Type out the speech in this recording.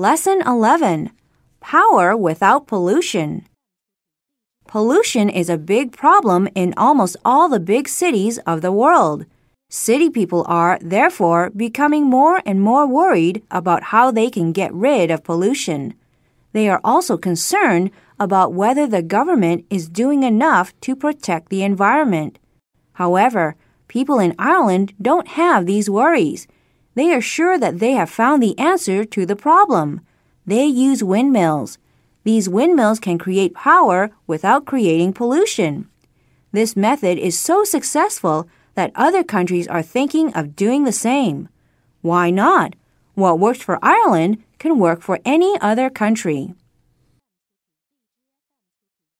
Lesson 11 Power without pollution. Pollution is a big problem in almost all the big cities of the world. City people are, therefore, becoming more and more worried about how they can get rid of pollution. They are also concerned about whether the government is doing enough to protect the environment. However, people in Ireland don't have these worries. They are sure that they have found the answer to the problem. They use windmills. These windmills can create power without creating pollution. This method is so successful that other countries are thinking of doing the same. Why not? What worked for Ireland can work for any other country.